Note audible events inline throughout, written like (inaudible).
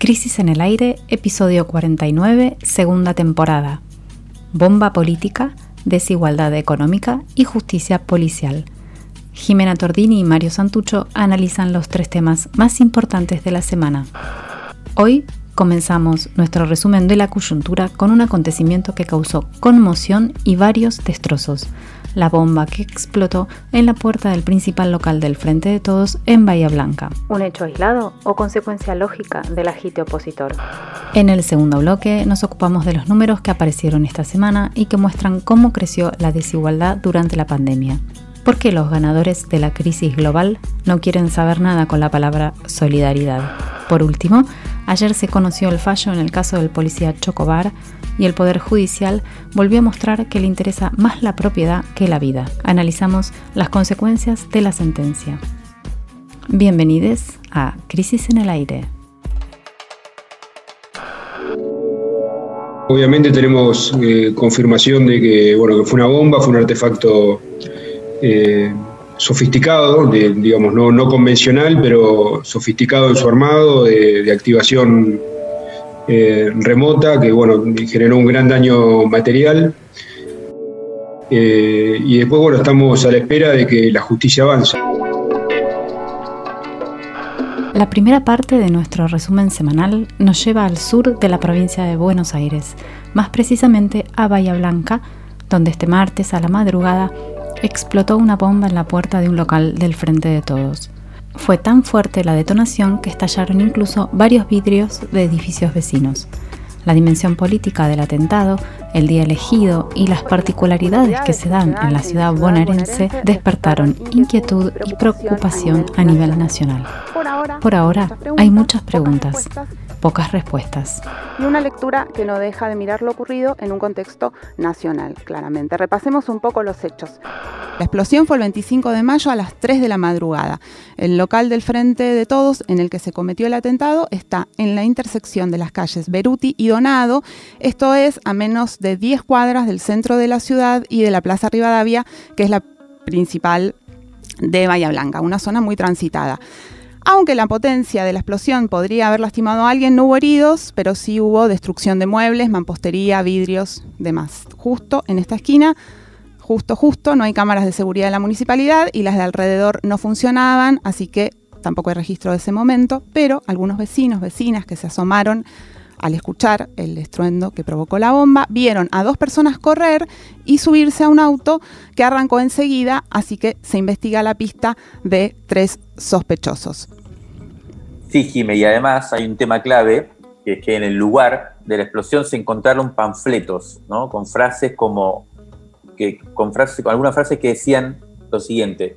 Crisis en el Aire, episodio 49, segunda temporada. Bomba política, desigualdad económica y justicia policial. Jimena Tordini y Mario Santucho analizan los tres temas más importantes de la semana. Hoy comenzamos nuestro resumen de la coyuntura con un acontecimiento que causó conmoción y varios destrozos la bomba que explotó en la puerta del principal local del Frente de Todos en Bahía Blanca. ¿Un hecho aislado o consecuencia lógica del agite opositor? En el segundo bloque nos ocupamos de los números que aparecieron esta semana y que muestran cómo creció la desigualdad durante la pandemia. ¿Por qué los ganadores de la crisis global no quieren saber nada con la palabra solidaridad? Por último, ayer se conoció el fallo en el caso del policía Chocobar y el Poder Judicial volvió a mostrar que le interesa más la propiedad que la vida. Analizamos las consecuencias de la sentencia. Bienvenidos a Crisis en el Aire. Obviamente tenemos eh, confirmación de que, bueno, que fue una bomba, fue un artefacto eh, sofisticado, digamos, no, convencional, pero sofisticado en su armado, de activación eh, remota que bueno, generó un gran daño material. Eh, y después bueno, estamos a la espera de que la justicia avance. La primera parte de nuestro resumen semanal nos lleva al sur de la provincia de Buenos Aires, más precisamente a Bahía Blanca, donde este martes a la madrugada explotó una bomba en la puerta de un local del Frente de Todos. Fue tan fuerte la detonación que estallaron incluso varios vidrios de edificios vecinos. La dimensión política del atentado, el día elegido y las particularidades que se dan en la ciudad bonaerense despertaron inquietud y preocupación a nivel nacional. Por ahora, hay muchas preguntas, pocas respuestas. Y una lectura que no deja de mirar lo ocurrido en un contexto nacional, claramente. Repasemos un poco los hechos. La explosión fue el 25 de mayo a las 3 de la madrugada. El local del Frente de Todos en el que se cometió el atentado está en la intersección de las calles Beruti y Donado, esto es a menos de 10 cuadras del centro de la ciudad y de la Plaza Rivadavia, que es la principal de Bahía Blanca, una zona muy transitada. Aunque la potencia de la explosión podría haber lastimado a alguien, no hubo heridos, pero sí hubo destrucción de muebles, mampostería, vidrios, demás. Justo en esta esquina, justo, justo, no hay cámaras de seguridad de la municipalidad y las de alrededor no funcionaban, así que tampoco hay registro de ese momento, pero algunos vecinos, vecinas que se asomaron al escuchar el estruendo que provocó la bomba, vieron a dos personas correr y subirse a un auto que arrancó enseguida, así que se investiga la pista de tres sospechosos. Sí, Jime, y además hay un tema clave, que es que en el lugar de la explosión se encontraron panfletos, ¿no? Con frases como, que, con, frases, con algunas frases que decían lo siguiente,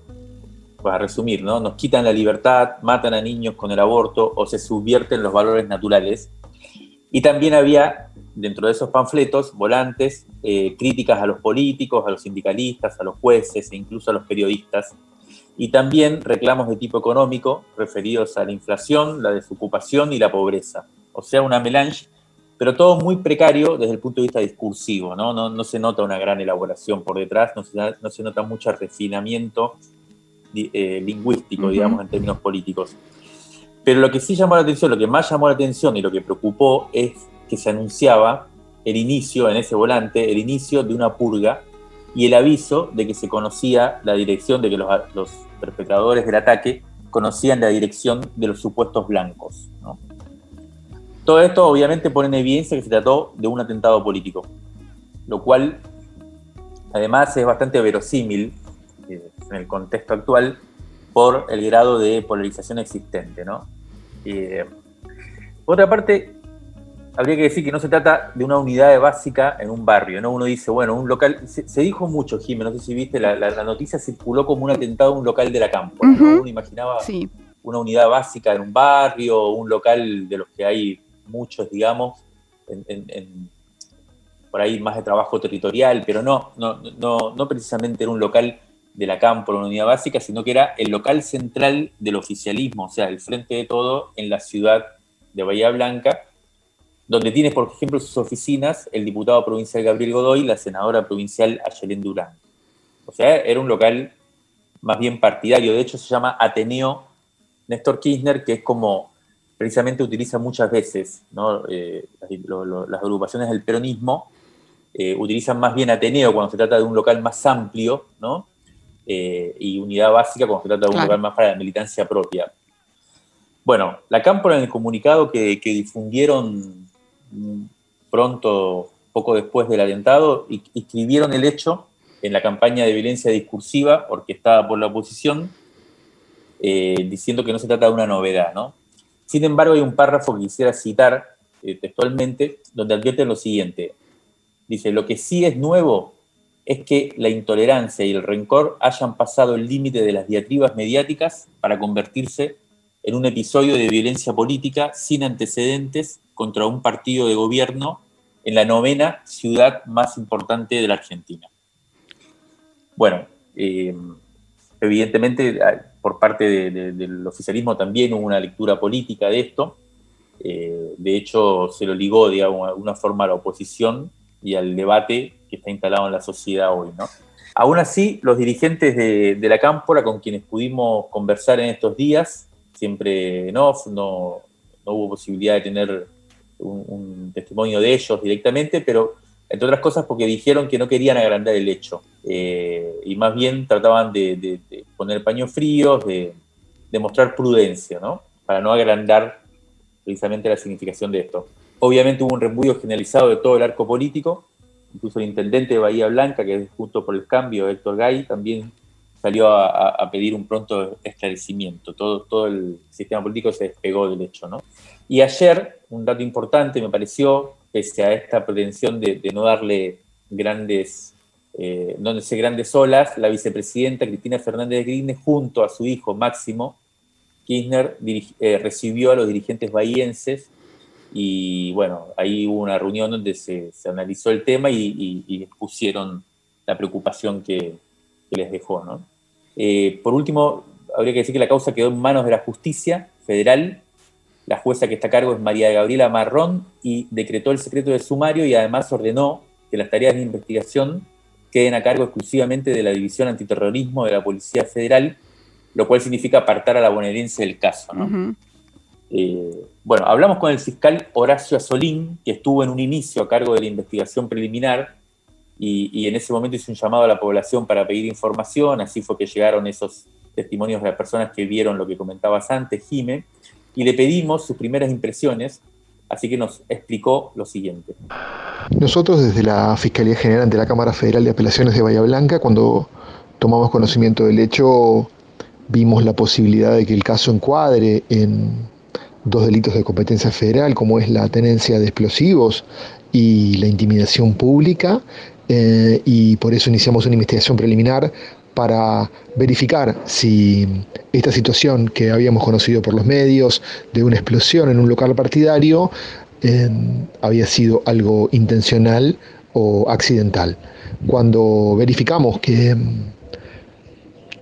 para resumir, ¿no? Nos quitan la libertad, matan a niños con el aborto o se subvierten los valores naturales. Y también había, dentro de esos panfletos, volantes, eh, críticas a los políticos, a los sindicalistas, a los jueces e incluso a los periodistas. Y también reclamos de tipo económico referidos a la inflación, la desocupación y la pobreza. O sea, una melange, pero todo muy precario desde el punto de vista discursivo. No, no, se nota una gran elaboración por detrás, no se, no se nota mucho refinamiento eh, lingüístico, digamos, en términos políticos. Pero lo que sí llamó la atención, lo que más llamó la atención y lo que preocupó es que se anunciaba el inicio, en ese volante, el inicio de una purga y el aviso de que se conocía la dirección, de que los, perpetradores del ataque conocían la dirección de los supuestos blancos. Todo esto obviamente pone en evidencia que se trató de un atentado político, lo cual además es bastante verosímil eh, en el contexto actual por el grado de polarización existente. ¿no? Eh, por otra parte, habría que decir que no se trata de una unidad básica en un barrio, ¿no? Uno dice, bueno, un local, se, dijo mucho, Jiménez, no sé si viste, la, noticia circuló como un atentado a un local de la campo, Uno imaginaba una unidad básica en un barrio, un local de los que hay muchos, digamos, por ahí más de trabajo territorial, pero no, no, no, no precisamente en un local de la campo, una unidad básica, sino que era el local central del oficialismo, o sea, el frente de todo en la ciudad de Bahía Blanca, donde tiene, por ejemplo, sus oficinas el diputado provincial Gabriel Godoy y la senadora provincial Ayelén Durán. O sea, era un local más bien partidario, de hecho se llama Ateneo Néstor Kirchner, que es como precisamente utiliza muchas veces, eh, las, agrupaciones del peronismo eh, utilizan más bien Ateneo cuando se trata de un local más amplio, ¿no? Y unidad básica cuando se trata de un local más para la militancia propia. Bueno, la Cámpora en el comunicado que, que difundieron pronto, poco después del atentado, escribieron el hecho en la campaña de violencia discursiva orquestada por la oposición, eh, diciendo que no se trata de una novedad. ¿no? Sin embargo, hay un párrafo que quisiera citar eh, textualmente, donde advierte lo siguiente. Dice, lo que sí es nuevo es que la intolerancia y el rencor hayan pasado el límite de las diatribas mediáticas para convertirse en un episodio de violencia política sin antecedentes contra un partido de gobierno en la novena ciudad más importante de la Argentina. Bueno, eh, evidentemente por parte del oficialismo también hubo una lectura política de esto. Eh, de hecho, se lo ligó, de alguna forma a la oposición y al debate que está instalado en la sociedad hoy, ¿no? Aún así, los dirigentes de, la Cámpora con quienes pudimos conversar en estos días, siempre off, no, hubo posibilidad de tener un, testimonio de ellos directamente, pero entre otras cosas porque dijeron que no querían agrandar el hecho eh, y más bien trataban de, poner paños fríos, de, mostrar prudencia, ¿no? Para no agrandar precisamente la significación de esto. Obviamente hubo un repudio generalizado de todo el arco político, incluso el intendente de Bahía Blanca, que es justo por el cambio, Héctor Gay, también salió a, pedir un pronto esclarecimiento. Todo, el sistema político se despegó del hecho, ¿no? Y ayer, un dato importante me pareció, pese a esta pretensión de, no darle grandes, eh, no grandes olas, la vicepresidenta Cristina Fernández de Kirchner, junto a su hijo Máximo Kirchner, eh, recibió a los dirigentes bahienses y bueno, ahí hubo una reunión donde se, analizó el tema y, y, expusieron la preocupación que, les dejó. Eh, por último, habría que decir que la causa quedó en manos de la justicia federal la jueza que está a cargo es María Gabriela Marrón y decretó el secreto de sumario y además ordenó que las tareas de investigación queden a cargo exclusivamente de la División Antiterrorismo de la Policía Federal, lo cual significa apartar a la bonaerense del caso. Eh, bueno, hablamos con el fiscal Horacio Azolín, que estuvo en un inicio a cargo de la investigación preliminar y, y, en ese momento hizo un llamado a la población para pedir información, así fue que llegaron esos testimonios de las personas que vieron lo que comentabas antes, Jime y le pedimos sus primeras impresiones, así que nos explicó lo siguiente. Nosotros desde la Fiscalía General de la Cámara Federal de Apelaciones de Bahía Blanca, cuando tomamos conocimiento del hecho, vimos la posibilidad de que el caso encuadre en dos delitos de competencia federal, como es la tenencia de explosivos y la intimidación pública, eh, y por eso iniciamos una investigación preliminar para verificar si esta situación que habíamos conocido por los medios de una explosión en un local partidario eh, había sido algo intencional o accidental. Cuando verificamos que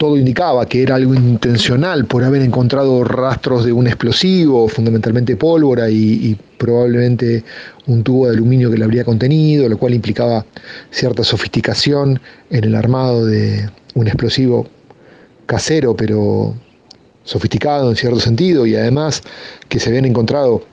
todo indicaba que era algo intencional por haber encontrado rastros de un explosivo, fundamentalmente pólvora y, probablemente un tubo de aluminio que le habría contenido, lo cual implicaba cierta sofisticación en el armado de un explosivo casero, pero sofisticado en cierto sentido, y además que se habían encontrado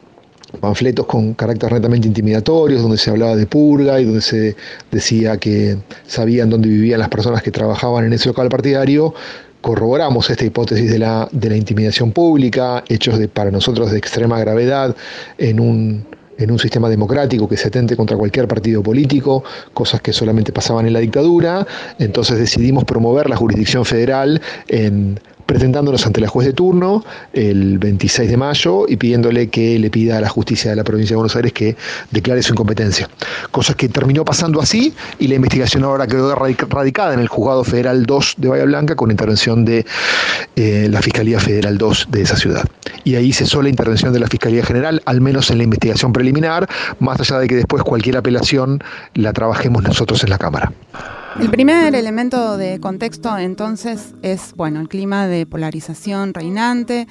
panfletos con carácter netamente intimidatorios, donde se hablaba de purga y donde se decía que sabían dónde vivían las personas que trabajaban en ese local partidario, corroboramos esta hipótesis de la, de la intimidación pública, hechos de, para nosotros de extrema gravedad en un, en un sistema democrático que se atente contra cualquier partido político, cosas que solamente pasaban en la dictadura, entonces decidimos promover la jurisdicción federal en presentándonos ante la juez de turno el 26 de mayo y pidiéndole que le pida a la justicia de la provincia de Buenos Aires que declare su incompetencia. Cosa que terminó pasando así y la investigación ahora quedó radicada en el Juzgado Federal 2 de Bahía Blanca con intervención de eh, la Fiscalía Federal 2 de esa ciudad. Y ahí cesó la intervención de la Fiscalía General, al menos en la investigación preliminar, más allá de que después cualquier apelación la trabajemos nosotros en la Cámara. El primer elemento de contexto entonces es, bueno, el clima de polarización reinante,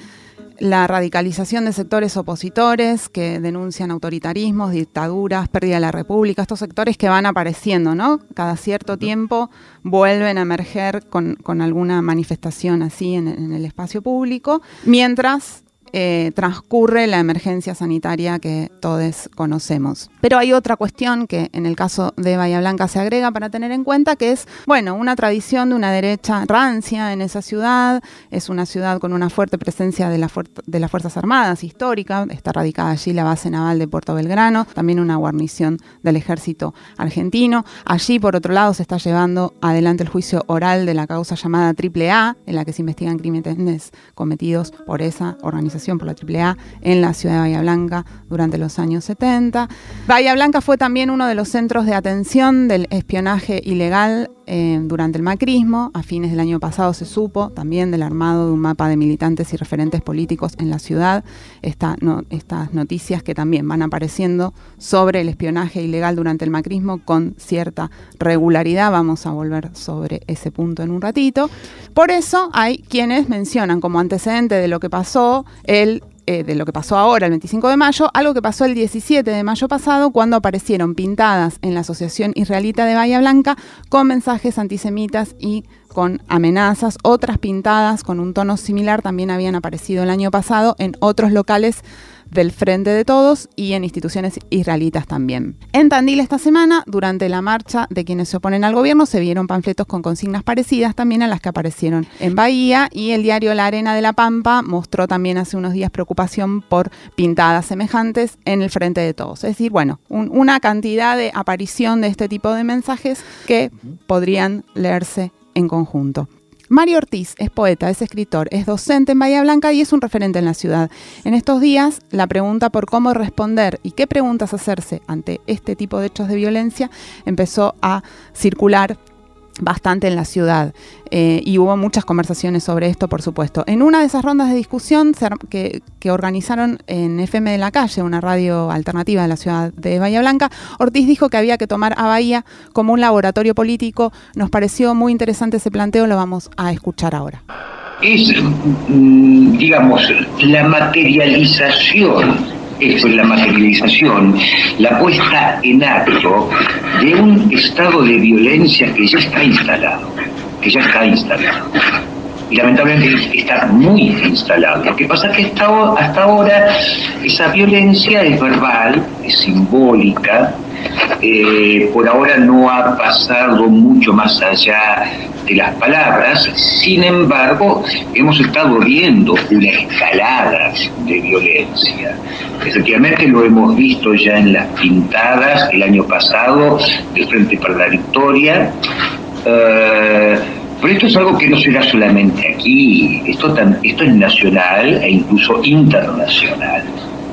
la radicalización de sectores opositores que denuncian autoritarismos, dictaduras, pérdida de la república, estos sectores que van apareciendo, ¿no? Cada cierto tiempo vuelven a emerger con, alguna manifestación así en, el espacio público, mientras eh, transcurre la emergencia sanitaria que todos conocemos. Pero hay otra cuestión que en el caso de Bahía Blanca se agrega para tener en cuenta, que es, bueno, una tradición de una derecha rancia en esa ciudad, es una ciudad con una fuerte presencia de, de las Fuerzas Armadas histórica, está radicada allí la base naval de Puerto Belgrano, también una guarnición del ejército argentino. Allí, por otro lado, se está llevando adelante el juicio oral de la causa llamada AAA, en la que se investigan crímenes cometidos por esa organización, por la AAA, en la ciudad de Bahía Blanca durante los años 70. Bahía Blanca fue también uno de los centros de atención del espionaje ilegal eh, durante el macrismo. A fines del año pasado se supo también del armado de un mapa de militantes y referentes políticos en la ciudad. estas noticias que también van apareciendo sobre el espionaje ilegal durante el macrismo con cierta regularidad. Vamos a volver sobre ese punto en un ratito. Por eso hay quienes mencionan como antecedente de lo que pasó el eh, de lo que pasó ahora, el 25 de mayo, algo que pasó el 17 de mayo pasado, cuando aparecieron pintadas en la Asociación Israelita de Bahía Blanca con mensajes antisemitas y con amenazas. Otras pintadas con un tono similar también habían aparecido el año pasado en otros locales del Frente de Todos y en instituciones israelitas también. En Tandil esta semana, durante la marcha de quienes se oponen al gobierno, se vieron panfletos con consignas parecidas también a las que aparecieron en Bahía y el diario La Arena de la Pampa mostró también hace unos días preocupación por pintadas semejantes en el Frente de Todos. Es decir, bueno, una cantidad de aparición de este tipo de mensajes que podrían leerse en conjunto. Mario Ortiz es poeta, es escritor, es docente en Bahía Blanca y es un referente en la ciudad. En estos días, la pregunta por cómo responder y qué preguntas hacerse ante este tipo de hechos de violencia empezó a circular bastante en la ciudad eh, y hubo muchas conversaciones sobre esto, por supuesto. En una de esas rondas de discusión que, organizaron en FM de la Calle, una radio alternativa de la ciudad de Bahía Blanca, Ortiz dijo que había que tomar a Bahía como un laboratorio político. Nos pareció muy interesante ese planteo, lo vamos a escuchar ahora. Es, mm, digamos, la materialización esto es la materialización, la puesta en acto de un estado de violencia que ya está instalado, que ya está instalado. Y lamentablemente está muy instalado. Lo que pasa es que hasta, ahora esa violencia es verbal, es simbólica, eh, por ahora no ha pasado mucho más allá de las palabras, sin embargo, hemos estado viendo una escalada de violencia. Efectivamente lo hemos visto ya en las pintadas el año pasado de Frente para la Victoria. Eh, pero esto es algo que no será solamente aquí, esto, esto es nacional e incluso internacional.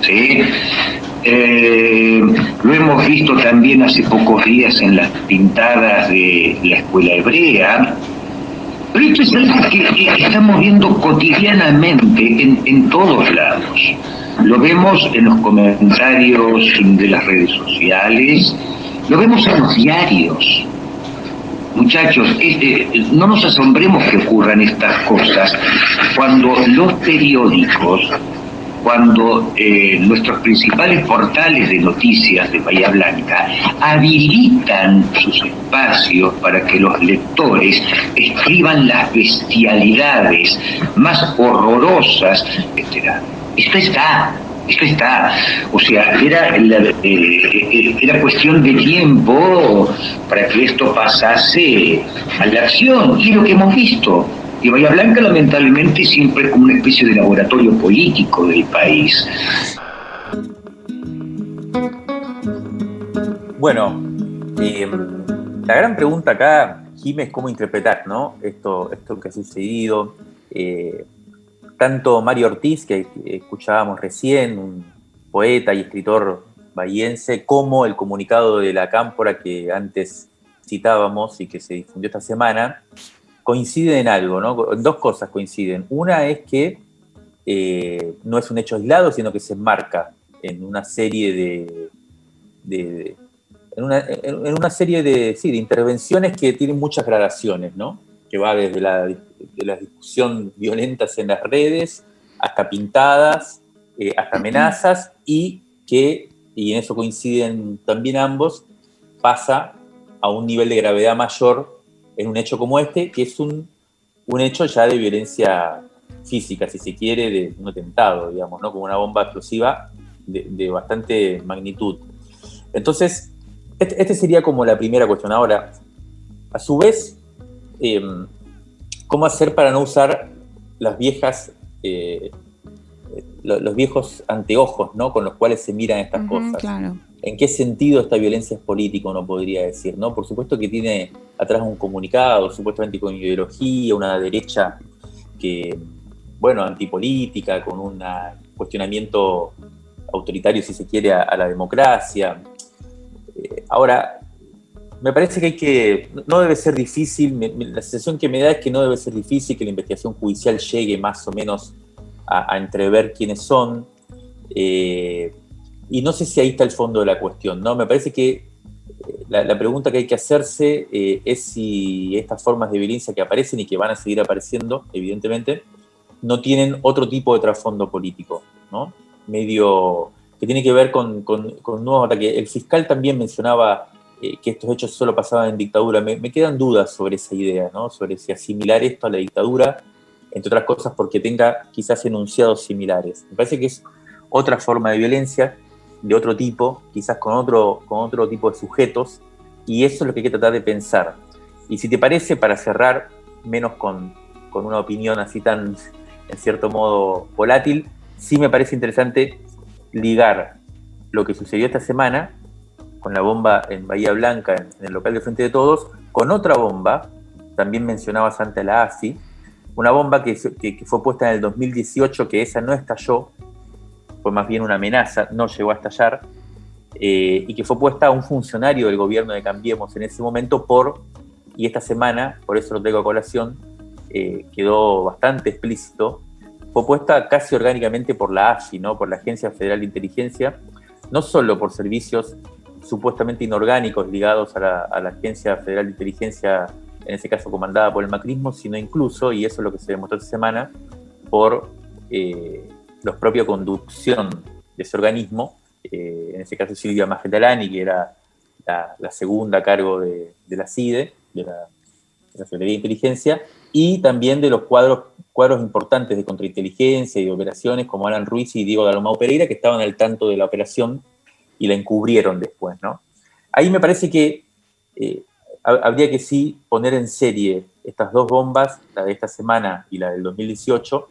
¿sí? Eh, lo hemos visto también hace pocos días en las pintadas de la escuela hebrea. Pero esto es algo que estamos viendo cotidianamente en, en todos lados. Lo vemos en los comentarios de las redes sociales, lo vemos en los diarios. Muchachos, este, no nos asombremos que ocurran estas cosas cuando los periódicos cuando eh, nuestros principales portales de noticias de Bahía Blanca habilitan sus espacios para que los lectores escriban las bestialidades más horrorosas, etc. Esto está, esto está. O sea, era, eh, era cuestión de tiempo para que esto pasase a la acción. Y lo que hemos visto, y Bahía Blanca lamentablemente siempre es como una especie de laboratorio político del país. Bueno, eh, la gran pregunta acá, Jiménez, es cómo interpretar ¿no? esto, esto que ha sucedido. Eh, tanto Mario Ortiz, que escuchábamos recién, un poeta y escritor bahiense, como el comunicado de la Cámpora que antes citábamos y que se difundió esta semana, coinciden en algo, ¿no? Dos cosas coinciden. Una es que eh, no es un hecho aislado, sino que se enmarca en una serie de, en, una, serie de, sí, de intervenciones que tienen muchas gradaciones, ¿no? Que va desde la, de la discusión violentas en las redes hasta pintadas, eh, hasta amenazas y que, y en eso coinciden también ambos, pasa a un nivel de gravedad mayor en un hecho como este, que es un, un hecho ya de violencia física, si se quiere, de un atentado, digamos, ¿no? Como una bomba explosiva de, bastante magnitud. Entonces, este, este, sería como la primera cuestión. Ahora, a su vez, em, ¿cómo hacer para no usar las viejas, eh, los viejos anteojos, ¿no? Con los cuales se miran estas cosas. ¿En qué sentido esta violencia es política, uno podría decir, ¿no? Por supuesto que tiene atrás un comunicado, supuestamente con ideología, una derecha que, bueno, antipolítica, con un cuestionamiento autoritario, si se quiere, a, la democracia. Eh, ahora, me parece que hay que, no debe ser difícil, la sensación que me da es que no debe ser difícil que la investigación judicial llegue más o menos a, entrever quiénes son. Eh, y no sé si ahí está el fondo de la cuestión, ¿no? Me parece que eh, la, pregunta que hay que hacerse es si estas formas de violencia que aparecen y que van a seguir apareciendo, evidentemente, no tienen otro tipo de trasfondo político, ¿no? Medio que tiene que ver con, con, con nuevos. El fiscal también mencionaba que estos hechos solo pasaban en dictadura. Me, quedan dudas sobre esa idea, ¿no? Sobre si asimilar esto a la dictadura, entre otras cosas porque tenga quizás enunciados similares. Me parece que es otra forma de violencia, de otro tipo, quizás con otro, con otro tipo de sujetos, y eso es lo que hay que tratar de pensar. Y si te parece, para cerrar, menos con, con una opinión así tan en cierto modo volátil, sí me parece interesante ligar lo que sucedió esta semana con la bomba en Bahía Blanca, en, el local de Frente de Todos, con otra bomba, también mencionaba Santa la ASI, una bomba que, fue puesta en el 2018, que esa no estalló, fue más bien una amenaza, no llegó a estallar, eh, y que fue puesta a un funcionario del gobierno de Cambiemos en ese momento por, y esta semana, por eso lo traigo a colación, eh, quedó bastante explícito, fue puesta casi orgánicamente por la AFI, ¿no? por la Agencia Federal de Inteligencia, no solo por servicios supuestamente inorgánicos ligados a la, Agencia Federal de Inteligencia, en ese caso comandada por el macrismo, sino incluso, y eso es lo que se demostró esta semana, por eh, la propia conducción de ese organismo, eh, en ese caso Silvia Magetalani, que era la, segunda a cargo de, la CIDE, de la, de la Secretaría de Inteligencia, y también de los cuadros, cuadros importantes de contrainteligencia y de operaciones como Alan Ruiz y Diego Dalomau Pereira, que estaban al tanto de la operación y la encubrieron después, ¿no? Ahí me parece que eh, habría que sí poner en serie estas dos bombas, la de esta semana y la del 2018,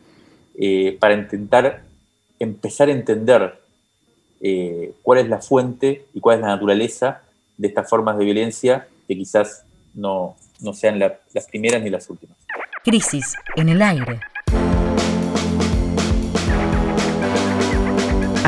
eh, para intentar empezar a entender eh, cuál es la fuente y cuál es la naturaleza de estas formas de violencia que quizás no, no sean las primeras ni las últimas. Crisis en el aire.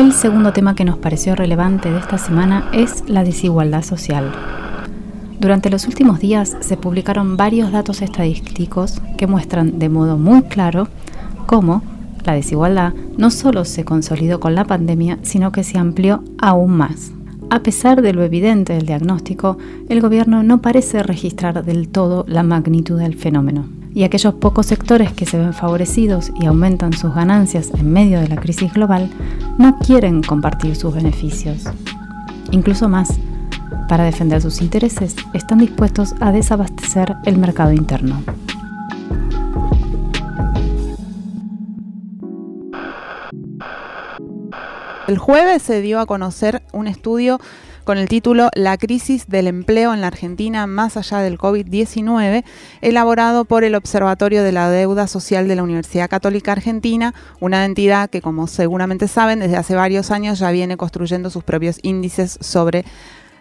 El segundo tema que nos pareció relevante de esta semana es la desigualdad social. Durante los últimos días se publicaron varios datos estadísticos que muestran de modo muy claro cómo la desigualdad no solo se consolidó con la pandemia, sino que se amplió aún más. A pesar de lo evidente del diagnóstico, el gobierno no parece registrar del todo la magnitud del fenómeno. Y aquellos pocos sectores que se ven favorecidos y aumentan sus ganancias en medio de la crisis global no quieren compartir sus beneficios. Incluso más, para defender sus intereses, están dispuestos a desabastecer el mercado interno. El jueves se dio a conocer un estudio con el título La crisis del empleo en la Argentina más allá del COVID-19, elaborado por el Observatorio de la Deuda Social de la Universidad Católica Argentina, una entidad que, como seguramente saben, desde hace varios años ya viene construyendo sus propios índices sobre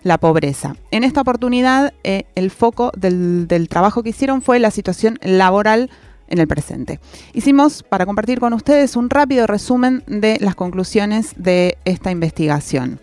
la pobreza. En esta oportunidad, eh, el foco del, del trabajo que hicieron fue la situación laboral en el presente. Hicimos para compartir con ustedes un rápido resumen de las conclusiones de esta investigación.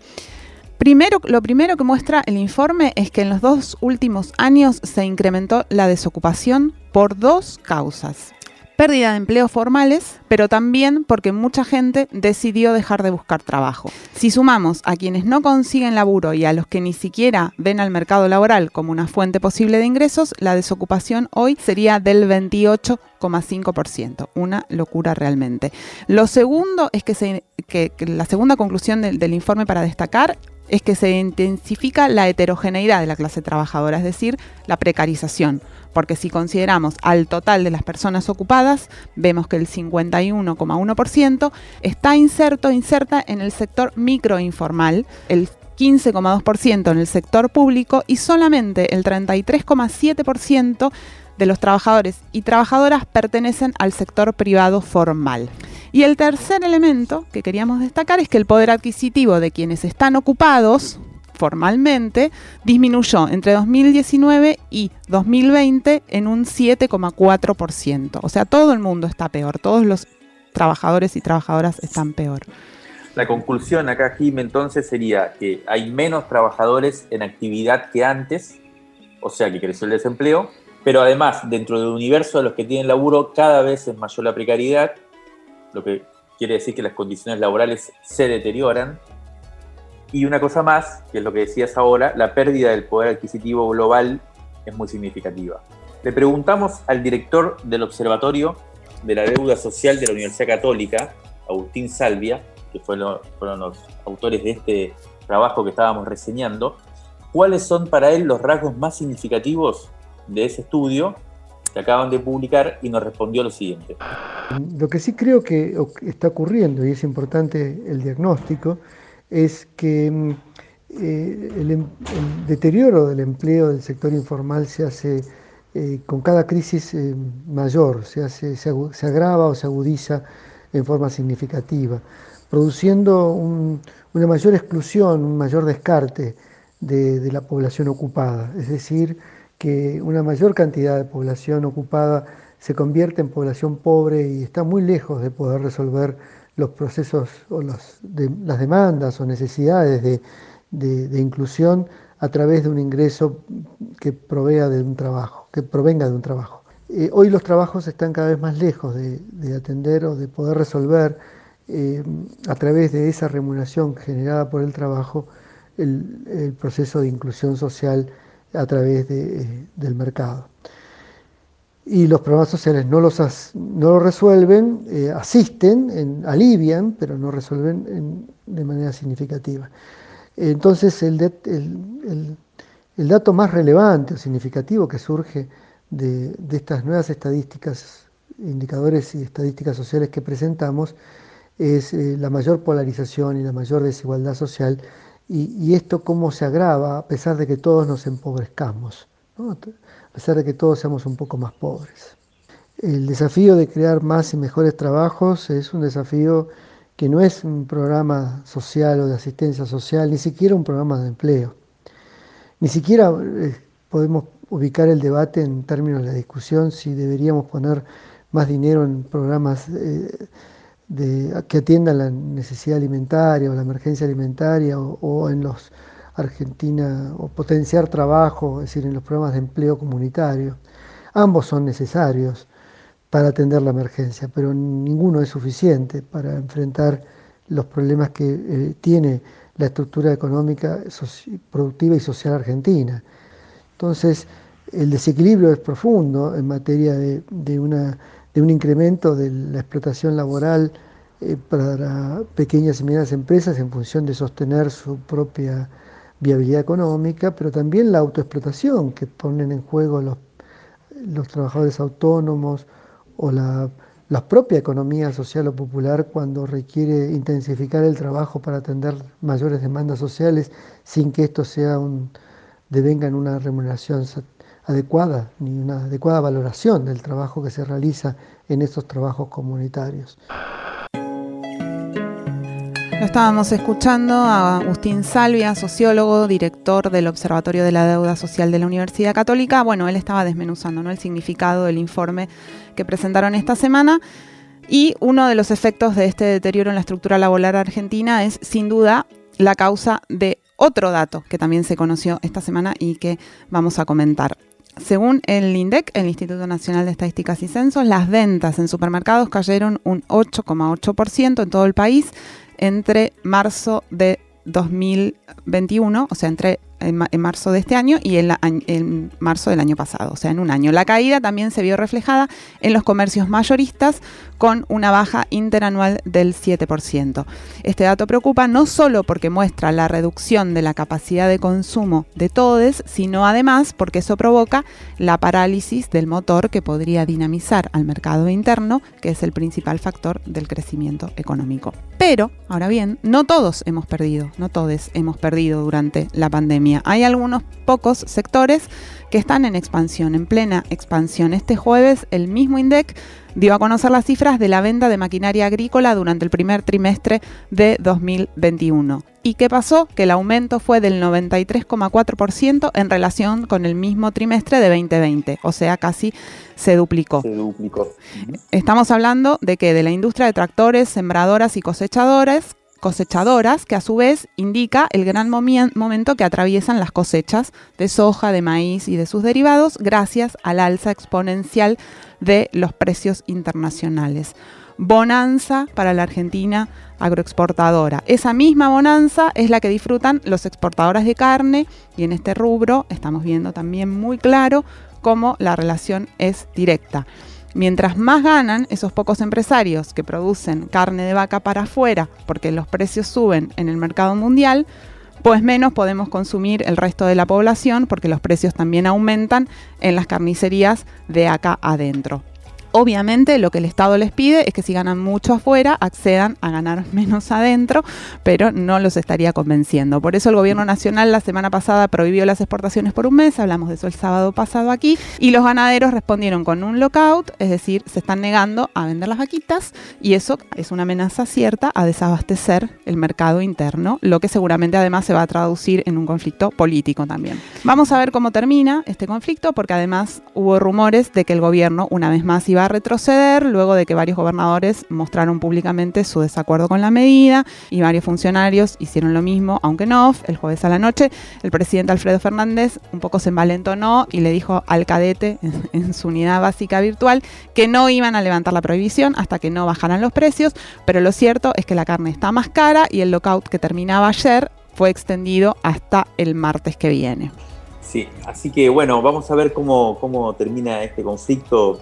Primero, lo primero que muestra el informe es que en los dos últimos años se incrementó la desocupación por dos causas. pérdida de empleos formales, pero también porque mucha gente decidió dejar de buscar trabajo. Si sumamos a quienes no consiguen laburo y a los que ni siquiera ven al mercado laboral como una fuente posible de ingresos, la desocupación hoy sería del 28,5%. Una locura realmente. Lo segundo es que, la segunda conclusión del informe para destacar es que se intensifica la heterogeneidad de la clase trabajadora, es decir, la precarización porque si consideramos al total de las personas ocupadas, vemos que el 51,1% está inserto, inserta en el sector microinformal, el 15,2% en el sector público y solamente el 33,7% de los trabajadores y trabajadoras pertenecen al sector privado formal. Y el tercer elemento que queríamos destacar es que el poder adquisitivo de quienes están ocupados formalmente, disminuyó entre 2019 y 2020 en un 7,4%. O sea, todo el mundo está peor, todos los trabajadores y trabajadoras están peor. La conclusión acá, Jim, entonces sería que hay menos trabajadores en actividad que antes, o sea que creció el desempleo, pero además dentro del universo de los que tienen laburo cada vez es mayor la precariedad, lo que quiere decir que las condiciones laborales se deterioran y una cosa más, que es lo que decías ahora, la pérdida del poder adquisitivo global es muy significativa. Le preguntamos al director del Observatorio de la Deuda Social de la Universidad Católica, Agustín Salvia, que fueron los autores de este trabajo que estábamos reseñando, cuáles son para él los rasgos más significativos de ese estudio acaban de publicar y nos respondió lo siguiente. Lo que sí creo que está ocurriendo, y es importante el diagnóstico, es que mm, eh, em, el, deterioro del empleo del sector informal se hace eh, con cada crisis eh, mayor, se, hace, se, agrava o se agudiza en forma significativa, produciendo una mayor exclusión, un mayor descarte de, de la población ocupada. Es decir, que una mayor cantidad de población ocupada se convierte en población pobre y está muy lejos de poder resolver los procesos o las demandas o necesidades de, inclusión a través de un ingreso que provea de un trabajo, que provenga de un trabajo. Eh, hoy los trabajos están cada vez más lejos de, atender o de poder resolver eh, a través de esa remuneración generada por el trabajo el, proceso de inclusión social a través del mercado y los programas sociales no, los no lo resuelven, eh, asisten, alivian, pero no resuelven de manera significativa. Entonces, el, el, dato más relevante o significativo que surge de, estas nuevas estadísticas, indicadores y estadísticas sociales que presentamos, es eh, la mayor polarización y la mayor desigualdad social, y, esto cómo se agrava a pesar de que todos nos empobrezcamos a pesar de que todos seamos un poco más pobres. El desafío de crear más y mejores trabajos es un desafío que no es un programa social o de asistencia social, ni siquiera un programa de empleo. Ni siquiera eh, podemos ubicar el debate en términos de la discusión si deberíamos poner más dinero en programas eh, que atiendan la necesidad alimentaria o la emergencia alimentaria o en los Argentina o potenciar trabajo, es decir, en los programas de empleo comunitario. Ambos son necesarios para atender la emergencia, pero ninguno es suficiente para enfrentar los problemas que eh, tiene la estructura económica, productiva y social argentina. Entonces, el desequilibrio es profundo en materia de, una, de un incremento de la explotación laboral eh, para pequeñas y medianas empresas en función de sostener su propia viabilidad económica, pero también la autoexplotación que ponen en juego los, trabajadores autónomos o la, propia economía social o popular cuando requiere intensificar el trabajo para atender mayores demandas sociales sin que esto sea devenga en una remuneración adecuada ni una adecuada valoración del trabajo que se realiza en estos trabajos comunitarios. Lo estábamos escuchando a Agustín Salvia, sociólogo, director del Observatorio de la Deuda Social de la Universidad Católica. Bueno, él estaba desmenuzando ¿no? el significado del informe que presentaron esta semana. Y uno de los efectos de este deterioro en la estructura laboral argentina es, sin duda, la causa de otro dato que también se conoció esta semana y que vamos a comentar. Según el INDEC, el Instituto Nacional de Estadísticas y Censos, las ventas en supermercados cayeron un 8,8% en todo el país entre marzo de 2021, o sea, entre en, marzo de este año y en, en, marzo del año pasado, o sea, en un año. La caída también se vio reflejada en los comercios mayoristas con una baja interanual del 7%. Este dato preocupa no solo porque muestra la reducción de la capacidad de consumo de todos, sino además porque eso provoca la parálisis del motor que podría dinamizar al mercado interno, que es el principal factor del crecimiento económico. Pero, ahora bien, no todos hemos perdido, no todos hemos perdido durante la pandemia. Hay algunos pocos sectores que están en expansión, en plena expansión. Este jueves el mismo INDEC dio a conocer las cifras de la venta de maquinaria agrícola durante el primer trimestre de 2021. ¿Y qué pasó? Que el aumento fue del 93,4% en relación con el mismo trimestre de 2020, o sea, casi se duplicó. Se duplicó. Estamos hablando de que de la industria de tractores, sembradoras y cosechadoras, cosechadoras, que a su vez indica el gran momento que atraviesan las cosechas de soja, de maíz y de sus derivados gracias al alza exponencial de los precios internacionales. Bonanza para la Argentina agroexportadora. Esa misma bonanza es la que disfrutan los exportadores de carne y en este rubro estamos viendo también muy claro cómo la relación es directa. Mientras más ganan esos pocos empresarios que producen carne de vaca para afuera porque los precios suben en el mercado mundial, pues menos podemos consumir el resto de la población porque los precios también aumentan en las carnicerías de acá adentro. Obviamente lo que el Estado les pide es que si ganan mucho afuera, accedan a ganar (laughs) menos adentro, pero no los estaría convenciendo. Por eso el gobierno nacional la semana pasada prohibió las exportaciones por un mes, hablamos de eso el sábado pasado aquí, y los ganaderos respondieron con un lockout, es decir, se están negando a vender las vaquitas y eso es una amenaza cierta a desabastecer el mercado interno, lo que seguramente además se va a traducir en un conflicto político también. Vamos a ver cómo termina este conflicto porque además hubo rumores de que el gobierno una vez más iba a retroceder luego de que varios gobernadores mostraron públicamente su desacuerdo con la medida y varios funcionarios hicieron lo mismo, aunque no, el jueves a la noche. El presidente Alfredo Fernández un poco se envalentonó y le dijo al cadete en, en su unidad básica virtual que no iban a levantar la prohibición hasta que no bajaran los precios, pero lo cierto es que la carne está más cara y el lockout que terminaba ayer fue extendido hasta el martes que viene. Sí, así que bueno, vamos a ver cómo, cómo termina este conflicto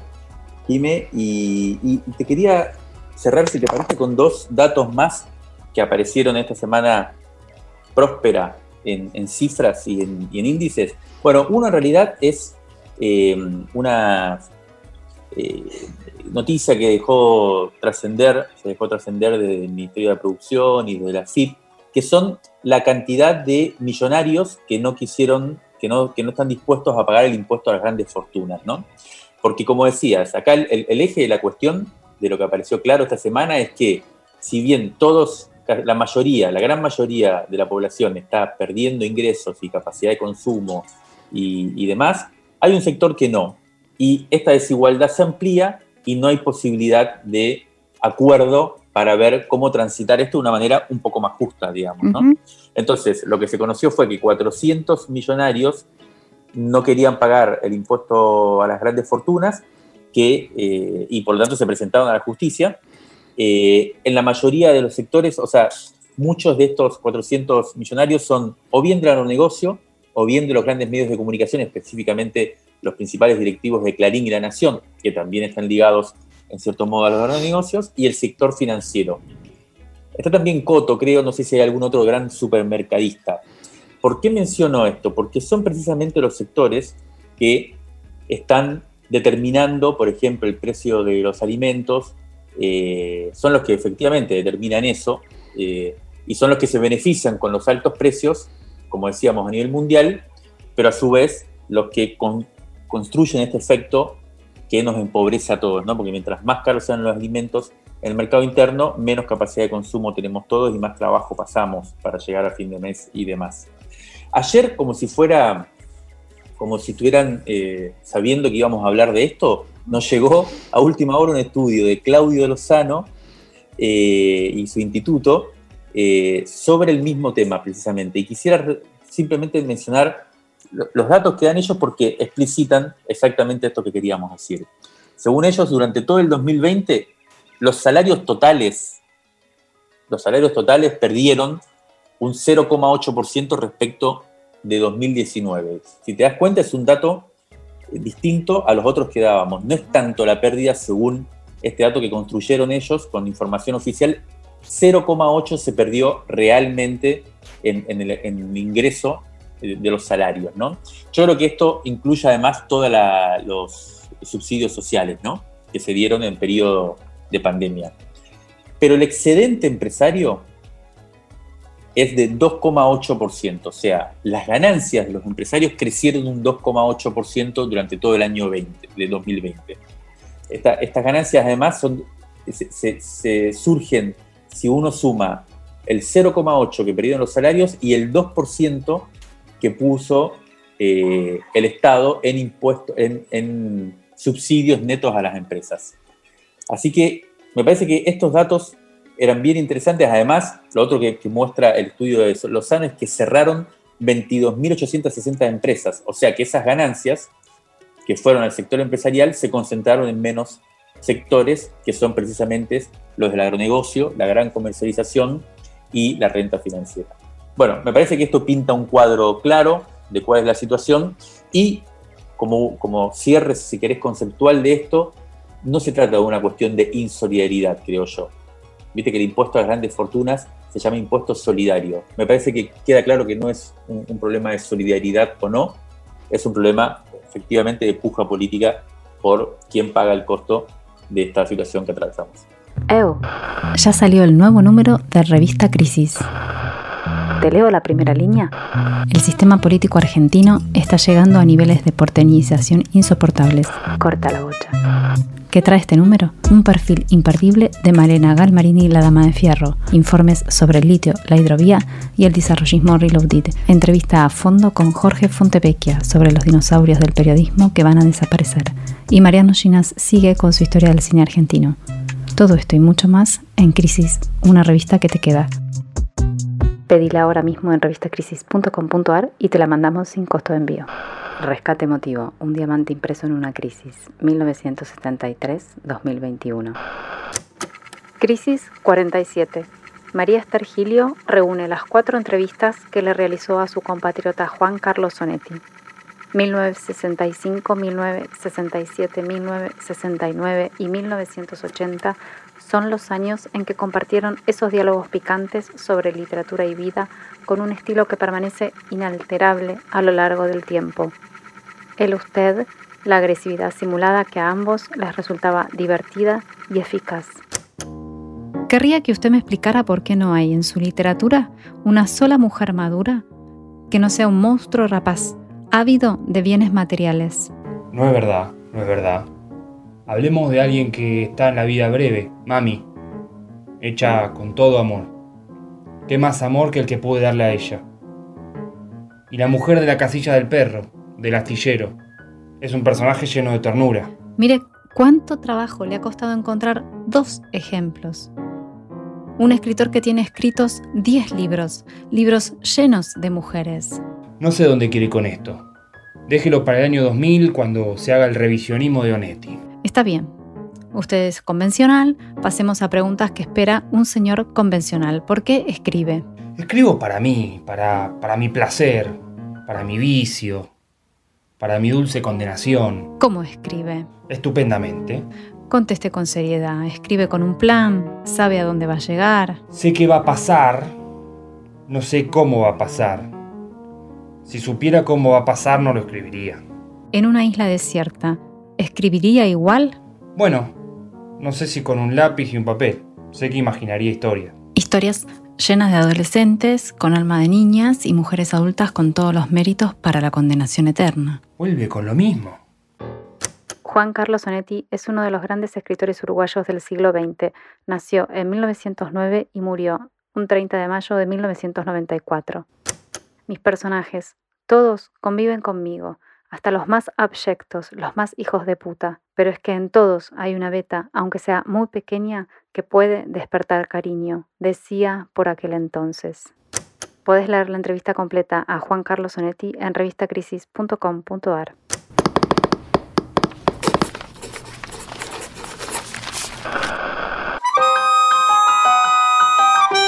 Jime, y, te quería cerrar, si te parece, con dos datos más que aparecieron esta semana próspera en, cifras y en, índices. Bueno, uno en realidad es eh, una eh, noticia que dejó trascender, se dejó trascender del Ministerio de Producción y de la FIP, que son la cantidad de millonarios que no quisieron, que no, que no están dispuestos a pagar el impuesto a las grandes fortunas, ¿no? Porque como decías, acá el, eje de la cuestión de lo que apareció claro esta semana es que si bien todos, la mayoría, la gran mayoría de la población está perdiendo ingresos y capacidad de consumo y, demás, hay un sector que no. Y esta desigualdad se amplía y no hay posibilidad de acuerdo para ver cómo transitar esto de una manera un poco más justa, digamos. Entonces, lo que se conoció fue que 400 millonarios no querían pagar el impuesto a las grandes fortunas que, eh, y por lo tanto se presentaron a la justicia. Eh, en la mayoría de los sectores, o sea, muchos de estos 400 millonarios son o bien del agronegocio o bien de los grandes medios de comunicación, específicamente los principales directivos de Clarín y La Nación, que también están ligados en cierto modo a los agronegocios, y el sector financiero. Está también Coto, creo, no sé si hay algún otro gran supermercadista. ¿Por qué menciono esto? Porque son precisamente los sectores que están determinando, por ejemplo, el precio de los alimentos, eh, son los que efectivamente determinan eso eh, y son los que se benefician con los altos precios, como decíamos a nivel mundial, pero a su vez los que construyen este efecto que nos empobrece a todos, ¿no? porque mientras más caros sean los alimentos en el mercado interno, menos capacidad de consumo tenemos todos y más trabajo pasamos para llegar a fin de mes y demás. Ayer, como si fuera, como si estuvieran eh, sabiendo que íbamos a hablar de esto, nos llegó a última hora un estudio de Claudio Lozano eh, y su instituto eh, sobre el mismo tema precisamente. Y quisiera simplemente mencionar los datos que dan ellos porque explicitan exactamente esto que queríamos decir. Según ellos, durante todo el 2020, los salarios totales, los salarios totales perdieron un 0,8% respecto de 2019. Si te das cuenta, es un dato distinto a los otros que dábamos. No es tanto la pérdida según este dato que construyeron ellos con información oficial, 0,8 se perdió realmente en, el, ingreso de, los salarios. ¿no? Yo creo que esto incluye además todos los subsidios sociales ¿no? que se dieron en periodo de pandemia. Pero el excedente empresario es de 2,8%, o sea, las ganancias de los empresarios crecieron un 2,8% durante todo el año 20, de 2020. estas ganancias además son, se, surgen si uno suma el 0,8% que perdieron los salarios y el 2% que puso eh, el Estado en, impuestos, en subsidios netos a las empresas. Así que me parece que estos datos eran bien interesantes. Además, lo otro que, muestra el estudio de Lozano es que cerraron 22.860 empresas, o sea que esas ganancias que fueron al sector empresarial se concentraron en menos sectores, que son precisamente los del agronegocio, la gran comercialización y la renta financiera. Bueno, me parece que esto pinta un cuadro claro de cuál es la situación y como, como cierre, si querés, conceptual de esto, no se trata de una cuestión de insolidaridad, creo yo. Viste que el impuesto a las grandes fortunas se llama impuesto solidario. Me parece que queda claro que no es un, problema de solidaridad o no, es un problema efectivamente de puja política por quién paga el costo de esta situación que atravesamos. Ew. Ya salió el nuevo número de revista Crisis. ¿Te leo la primera línea? El sistema político argentino está llegando a niveles de porteñización insoportables. Corta la bocha. ¿Qué trae este número? Un perfil imperdible de Malena Galmarini, la dama de fierro, informes sobre el litio, la hidrovía y el desarrollismo reloaded, entrevista a fondo con Jorge Fontevecchia sobre los dinosaurios del periodismo que van a desaparecer, y Mariano Ginas sigue con su historia del cine argentino. Todo esto y mucho más en Crisis, una revista que te queda. Pedila ahora mismo en revistacrisis.com.ar y te la mandamos sin costo de envío. Rescate emotivo, un diamante impreso en una crisis, 1973-2021. Crisis 47. María Esther Gilio reúne las cuatro entrevistas que le realizó a su compatriota Juan Carlos Sonetti. 1965, 1967, 1969 y 1980 son los años en que compartieron esos diálogos picantes sobre literatura y vida con un estilo que permanece inalterable a lo largo del tiempo. El usted, la agresividad simulada que a ambos les resultaba divertida y eficaz. Querría que usted me explicara por qué no hay en su literatura una sola mujer madura que no sea un monstruo rapaz, ávido de bienes materiales. No es verdad, no es verdad. Hablemos de alguien que está en la vida breve, mami, hecha con todo amor. ¿Qué más amor que el que pude darle a ella? Y la mujer de la casilla del perro, del astillero, es un personaje lleno de ternura. Mire cuánto trabajo le ha costado encontrar dos ejemplos. Un escritor que tiene escritos 10 libros, libros llenos de mujeres. No sé dónde quiere ir con esto. Déjelo para el año 2000 cuando se haga el revisionismo de Onetti. Está bien. Usted es convencional, pasemos a preguntas que espera un señor convencional. ¿Por qué escribe? Escribo para mí, para, para mi placer, para mi vicio, para mi dulce condenación. ¿Cómo escribe? Estupendamente. Conteste con seriedad. Escribe con un plan, sabe a dónde va a llegar. Sé qué va a pasar, no sé cómo va a pasar. Si supiera cómo va a pasar, no lo escribiría. En una isla desierta, ¿Escribiría igual? Bueno, no sé si con un lápiz y un papel. Sé que imaginaría historias. Historias llenas de adolescentes, con alma de niñas y mujeres adultas con todos los méritos para la condenación eterna. Vuelve con lo mismo. Juan Carlos Sonetti es uno de los grandes escritores uruguayos del siglo XX. Nació en 1909 y murió un 30 de mayo de 1994. Mis personajes, todos conviven conmigo hasta los más abyectos, los más hijos de puta, pero es que en todos hay una beta, aunque sea muy pequeña, que puede despertar cariño, decía por aquel entonces. Podés leer la entrevista completa a Juan Carlos Sonetti en revistacrisis.com.ar.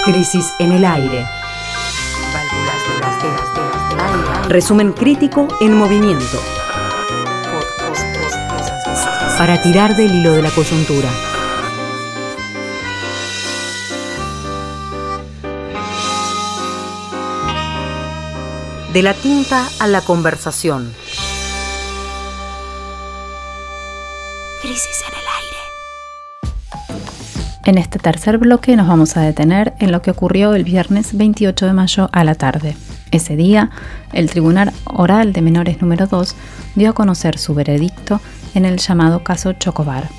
Crisis en el aire. Resumen crítico en movimiento. Para tirar del hilo de la coyuntura. De la tinta a la conversación. Crisis en el aire. En este tercer bloque nos vamos a detener en lo que ocurrió el viernes 28 de mayo a la tarde. Ese día, el Tribunal Oral de Menores número 2 dio a conocer su veredicto en el llamado caso Chocobar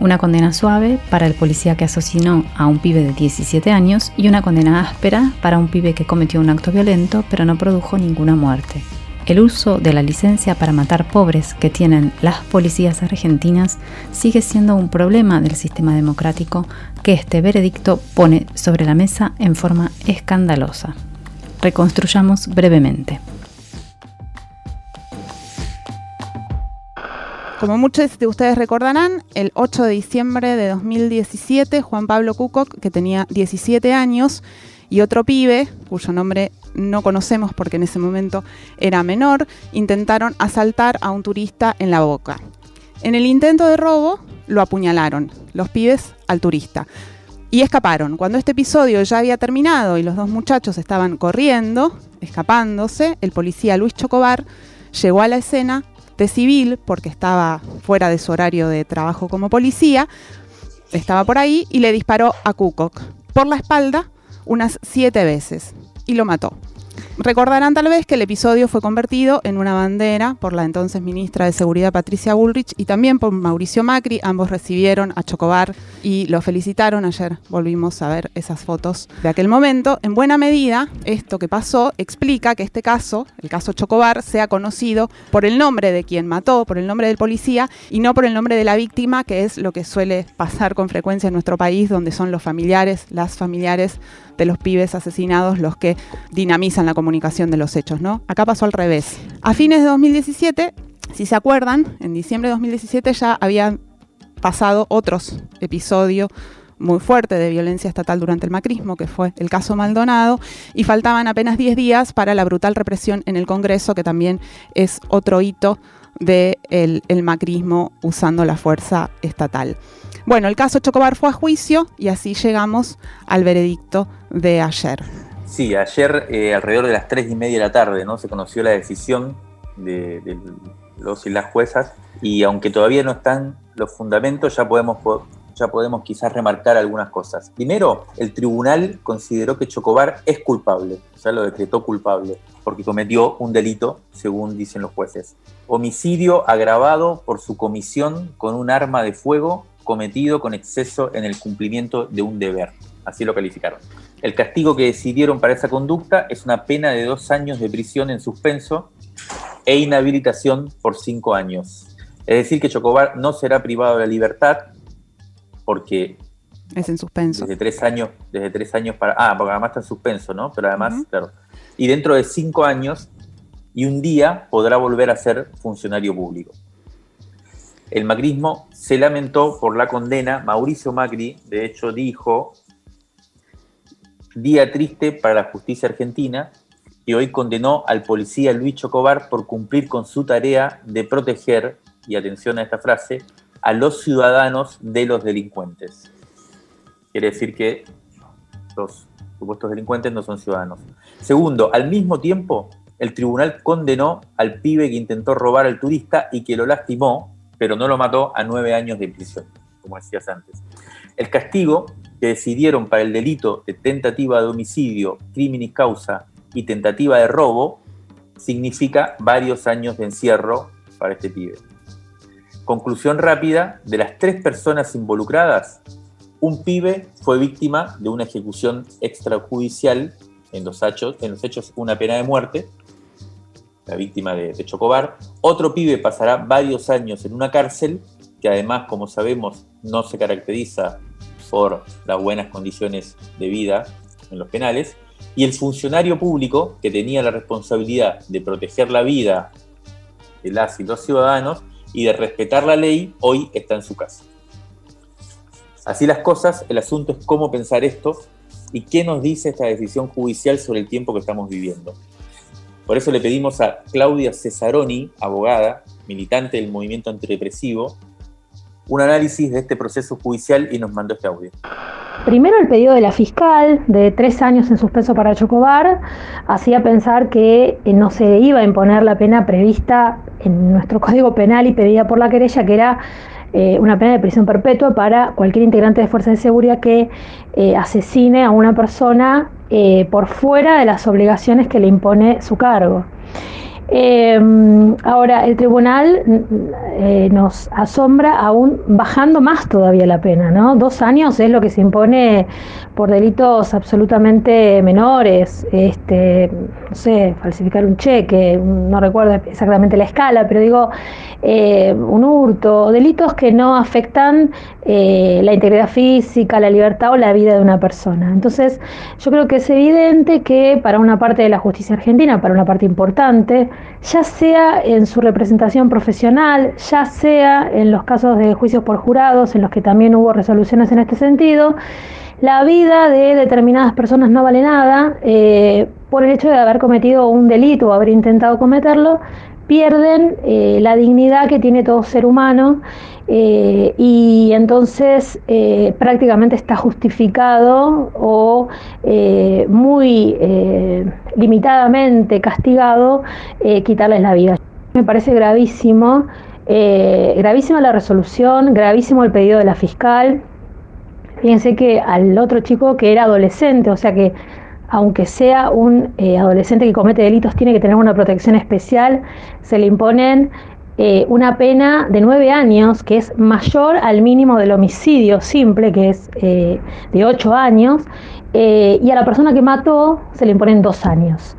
una condena suave para el policía que asesinó a un pibe de 17 años y una condena áspera para un pibe que cometió un acto violento pero no produjo ninguna muerte. El uso de la licencia para matar pobres que tienen las policías argentinas sigue siendo un problema del sistema democrático que este veredicto pone sobre la mesa en forma escandalosa. Reconstruyamos brevemente. Como muchos de ustedes recordarán, el 8 de diciembre de 2017, Juan Pablo Cucoc, que tenía 17 años, y otro pibe, cuyo nombre no conocemos porque en ese momento era menor, intentaron asaltar a un turista en la boca. En el intento de robo, lo apuñalaron, los pibes al turista. Y escaparon. Cuando este episodio ya había terminado y los dos muchachos estaban corriendo, escapándose, el policía Luis Chocobar llegó a la escena de civil, porque estaba fuera de su horario de trabajo como policía, estaba por ahí y le disparó a Kukok por la espalda unas siete veces y lo mató. Recordarán tal vez que el episodio fue convertido en una bandera por la entonces ministra de Seguridad Patricia Bullrich y también por Mauricio Macri. Ambos recibieron a Chocobar y lo felicitaron. Ayer volvimos a ver esas fotos de aquel momento. En buena medida, esto que pasó explica que este caso, el caso Chocobar, sea conocido por el nombre de quien mató, por el nombre del policía y no por el nombre de la víctima, que es lo que suele pasar con frecuencia en nuestro país, donde son los familiares, las familiares de los pibes asesinados los que dinamizan la comunicación de los hechos, ¿no? Acá pasó al revés. A fines de 2017, si se acuerdan, en diciembre de 2017 ya habían pasado otros episodios muy fuerte de violencia estatal durante el macrismo, que fue el caso Maldonado, y faltaban apenas 10 días para la brutal represión en el Congreso, que también es otro hito del de el macrismo usando la fuerza estatal. Bueno, el caso Chocobar fue a juicio y así llegamos al veredicto de ayer. Sí, ayer eh, alrededor de las tres y media de la tarde ¿no? se conoció la decisión de, los y las juezas y aunque todavía no están los fundamentos, ya podemos, ya podemos quizás remarcar algunas cosas. Primero, el tribunal consideró que Chocobar es culpable, ya lo decretó culpable, porque cometió un delito, según dicen los jueces. Homicidio agravado por su comisión con un arma de fuego cometido con exceso en el cumplimiento de un deber. Así lo calificaron. El castigo que decidieron para esa conducta es una pena de dos años de prisión en suspenso e inhabilitación por cinco años. Es decir, que Chocobar no será privado de la libertad porque... Es en suspenso. Desde tres años, desde tres años para... Ah, porque además está en suspenso, ¿no? Pero además, claro. Y dentro de cinco años y un día podrá volver a ser funcionario público el macrismo se lamentó por la condena. Mauricio Macri, de hecho, dijo, día triste para la justicia argentina, y hoy condenó al policía Luis Chocobar por cumplir con su tarea de proteger, y atención a esta frase, a los ciudadanos de los delincuentes. Quiere decir que los supuestos delincuentes no son ciudadanos. Segundo, al mismo tiempo, el tribunal condenó al pibe que intentó robar al turista y que lo lastimó pero no lo mató a nueve años de prisión, como decías antes. El castigo que decidieron para el delito de tentativa de homicidio, criminis causa y tentativa de robo significa varios años de encierro para este pibe. Conclusión rápida, de las tres personas involucradas, un pibe fue víctima de una ejecución extrajudicial en los hechos, en los hechos una pena de muerte, la víctima de, Chocobar. Otro pibe pasará varios años en una cárcel, que además, como sabemos, no se caracteriza por las buenas condiciones de vida en los penales. Y el funcionario público, que tenía la responsabilidad de proteger la vida de las y los ciudadanos y de respetar la ley, hoy está en su casa. Así las cosas, el asunto es cómo pensar esto y qué nos dice esta decisión judicial sobre el tiempo que estamos viviendo. Por eso le pedimos a Claudia Cesaroni, abogada, militante del movimiento antirepresivo, un análisis de este proceso judicial y nos mandó este audio. Primero el pedido de la fiscal de tres años en suspenso para Chocobar hacía pensar que eh, no se iba a imponer la pena prevista en nuestro (laughs) Código Penal y pedida por la querella, que era eh, una pena de prisión perpetua para cualquier integrante de fuerzas de seguridad que eh, asesine a una persona por fuera de las obligaciones que le impone su cargo. Em, ahora, el tribunal eh, nos asombra aún bajando más todavía la pena, ¿no? Dos años es lo que se impone por delitos absolutamente menores, este, no sé, falsificar un cheque, no recuerdo exactamente la escala, pero digo, eh, un hurto, delitos que no afectan eh, la integridad física, la libertad o la vida de una persona. Entonces, yo creo que es evidente que para una parte de la justicia argentina, para una parte importante, ya sea en su representación profesional, ya sea en los casos de juicios por jurados, en los que también hubo resoluciones en este sentido, la vida de determinadas personas no vale nada eh, por el hecho de haber cometido un delito o haber intentado cometerlo, pierden eh, la dignidad que tiene todo ser humano eh, y entonces eh, prácticamente está justificado o muy limitadamente castigado quitarles la vida. Me parece gravísimo, gravísima la resolución, gravísimo el pedido de la fiscal. Fíjense que al otro chico que era adolescente, o sea que aunque sea un adolescente que comete delitos, tiene que tener una protección especial, se le imponen eh, una pena de nueve años, que es mayor al mínimo del homicidio simple, que es eh, de ocho años, eh, y a la persona que mató se le imponen dos años.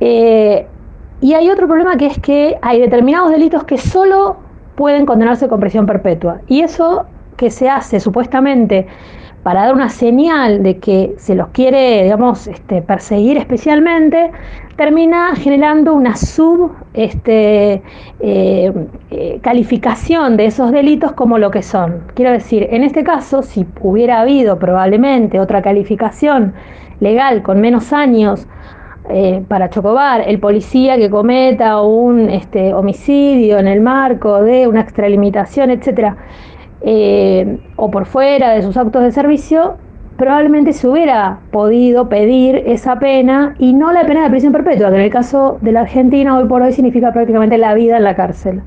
y hay otro problema que es que hay determinados delitos que solo pueden condenarse con prisión perpetua. Y eso que se hace supuestamente para dar una señal de que se los quiere, digamos, este, perseguir especialmente, termina generando una sub este, eh, eh, calificación de esos delitos como lo que son. Quiero decir, en este caso, si hubiera habido probablemente otra calificación legal con menos años eh, para Chocobar, el policía que cometa un este, homicidio en el marco de una extralimitación, etcétera, eh, o por fuera de sus actos de servicio, probablemente se hubiera podido pedir esa pena y no la pena de prisión perpetua, que en el caso de la Argentina hoy por hoy significa prácticamente la vida en la cárcel.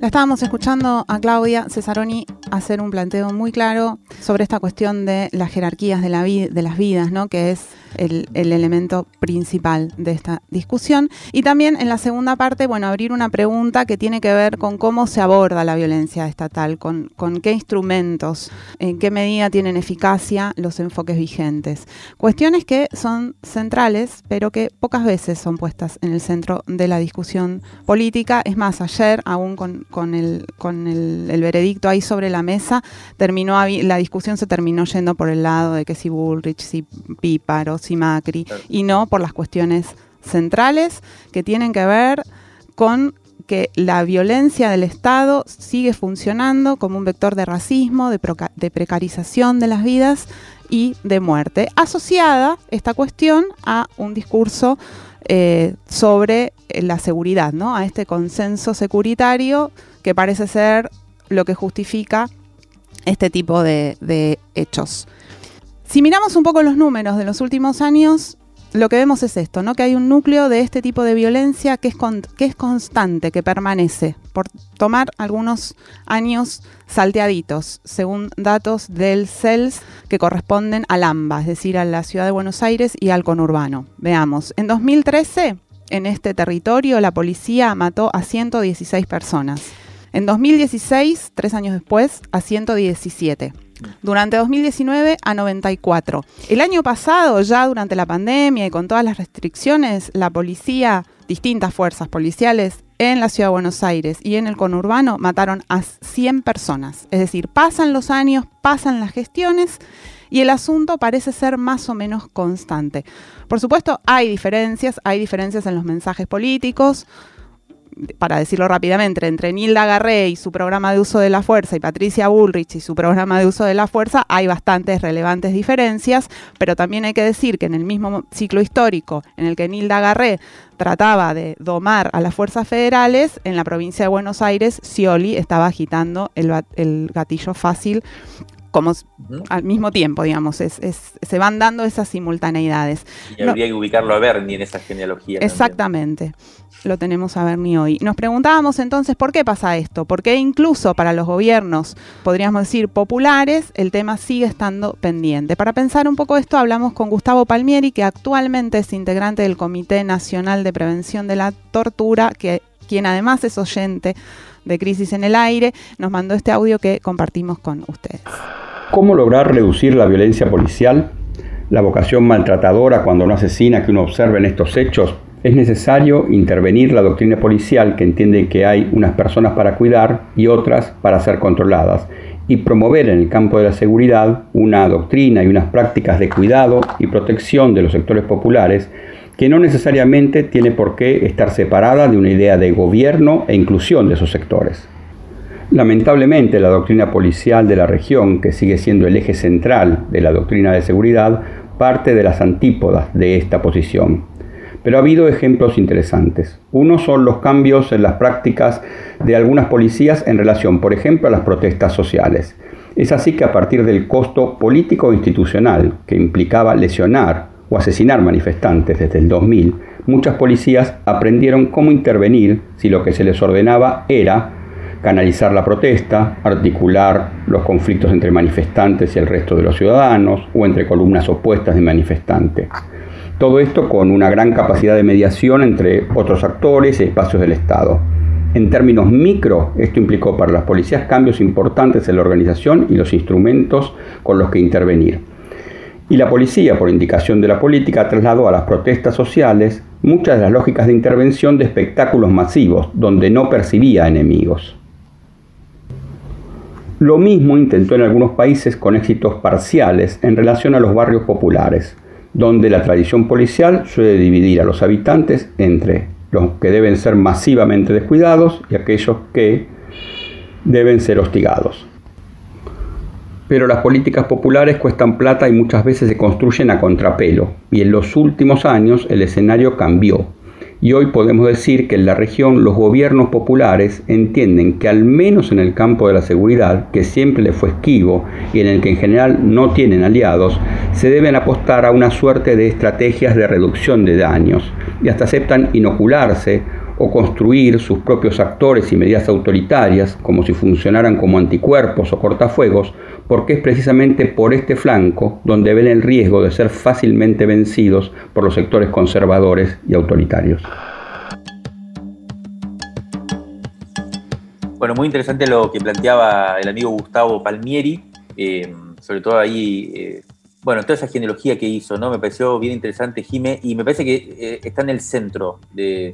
La estábamos escuchando a Claudia Cesaroni hacer un planteo muy claro sobre esta cuestión de las jerarquías de, de las vidas, ¿no? que es el, elemento principal de esta discusión. Y también en la segunda parte, bueno, abrir una pregunta que tiene que ver con cómo se aborda la violencia estatal, con, con qué instrumentos, en qué medida tienen eficacia los enfoques vigentes. Cuestiones que son centrales, pero que pocas veces son puestas en el centro de la discusión política. Es más, ayer, aún con, con, el, con el, veredicto ahí sobre la mesa, terminó, la discusión se terminó yendo por el lado de que si Bullrich, si Píparo, y Macri, y no por las cuestiones centrales que tienen que ver con que la violencia del Estado sigue funcionando como un vector de racismo, de, precarización de las vidas y de muerte, asociada esta cuestión a un discurso eh, sobre la seguridad, ¿no? a este consenso securitario que parece ser lo que justifica este tipo de hechos. Si miramos un poco los números de los últimos años, lo que vemos es esto, ¿no? que hay un núcleo de este tipo de violencia que es, que es constante, que permanece, por tomar algunos años salteaditos, según datos del CELS que corresponden al AMBA, es decir, a la ciudad de Buenos Aires y al conurbano. Veamos, en 2013, en este territorio, la policía mató a 116 personas. En 2016, tres años después, a 117 durante 2019 a 94. El año pasado, ya durante la pandemia y con todas las restricciones, la policía, distintas fuerzas policiales en la ciudad de Buenos Aires y en el conurbano mataron a 100 personas. Es decir, pasan los años, pasan las gestiones y el asunto parece ser más o menos constante. Por supuesto, hay diferencias, hay diferencias en los mensajes políticos, para decirlo rápidamente, entre Nilda Garré y su programa de uso de la fuerza y Patricia Bullrich y su programa de uso de la fuerza, hay bastantes relevantes diferencias, pero también hay que decir que en el mismo ciclo histórico en el que Nilda Garré trataba de domar a las fuerzas federales, en la provincia de Buenos Aires, Scioli estaba agitando el, el gatillo fácil como al mismo tiempo, digamos, es, se van dando esas simultaneidades. Y habría que ubicarlo a Bernie en esa genealogía. Exactamente, lo tenemos a Bernie hoy. Nos preguntábamos entonces por qué pasa esto, porque incluso para los gobiernos, podríamos decir, populares, el tema sigue estando pendiente. Para pensar un poco esto, hablamos con Gustavo Palmieri, que actualmente es integrante del Comité Nacional de Prevención de la Tortura, que quien además es oyente de Crisis en el Aire, nos mandó este audio que compartimos con ustedes. ¿Cómo lograr reducir la violencia policial? La vocación maltratadora cuando no asesina que uno observa en estos hechos. Es necesario intervenir la doctrina policial que entiende que hay unas personas para cuidar y otras para ser controladas y promover en el campo de la seguridad una doctrina y unas prácticas de cuidado y protección de los sectores populares que no necesariamente tiene por qué estar separada de una idea de gobierno e inclusión de esos sectores. Lamentablemente, la doctrina policial de la región, que sigue siendo el eje central de la doctrina de seguridad, parte de las antípodas de esta posición. Pero ha habido ejemplos interesantes. Uno son los cambios en las prácticas de algunas policías en relación, por ejemplo, a las protestas sociales. Es así que a partir del costo político e institucional que implicaba lesionar o asesinar manifestantes desde el 2000, muchas policías aprendieron cómo intervenir si lo que se les ordenaba era canalizar la protesta, articular los conflictos entre manifestantes y el resto de los ciudadanos o entre columnas opuestas de manifestantes. Todo esto con una gran capacidad de mediación entre otros actores y espacios del Estado. En términos micro, esto implicó para las policías cambios importantes en la organización y los instrumentos con los que intervenir. Y la policía, por indicación de la política, trasladó a las protestas sociales muchas de las lógicas de intervención de espectáculos masivos, donde no percibía enemigos. Lo mismo intentó en algunos países con éxitos parciales en relación a los barrios populares, donde la tradición policial suele dividir a los habitantes entre los que deben ser masivamente descuidados y aquellos que deben ser hostigados. Pero las políticas populares cuestan plata y muchas veces se construyen a contrapelo, y en los últimos años el escenario cambió. Y hoy podemos decir que en la región los gobiernos populares entienden que al menos en el campo de la seguridad, que siempre le fue esquivo y en el que en general no tienen aliados, se deben apostar a una suerte de estrategias de reducción de daños. Y hasta aceptan inocularse o construir sus propios actores y medidas autoritarias, como si funcionaran como anticuerpos o cortafuegos, porque es precisamente por este flanco donde ven el riesgo de ser fácilmente vencidos por los sectores conservadores y autoritarios. Bueno, muy interesante lo que planteaba el amigo Gustavo Palmieri, eh, sobre todo ahí, eh, bueno, toda esa genealogía que hizo, ¿no? Me pareció bien interesante, Jime, y me parece que eh, está en el centro de,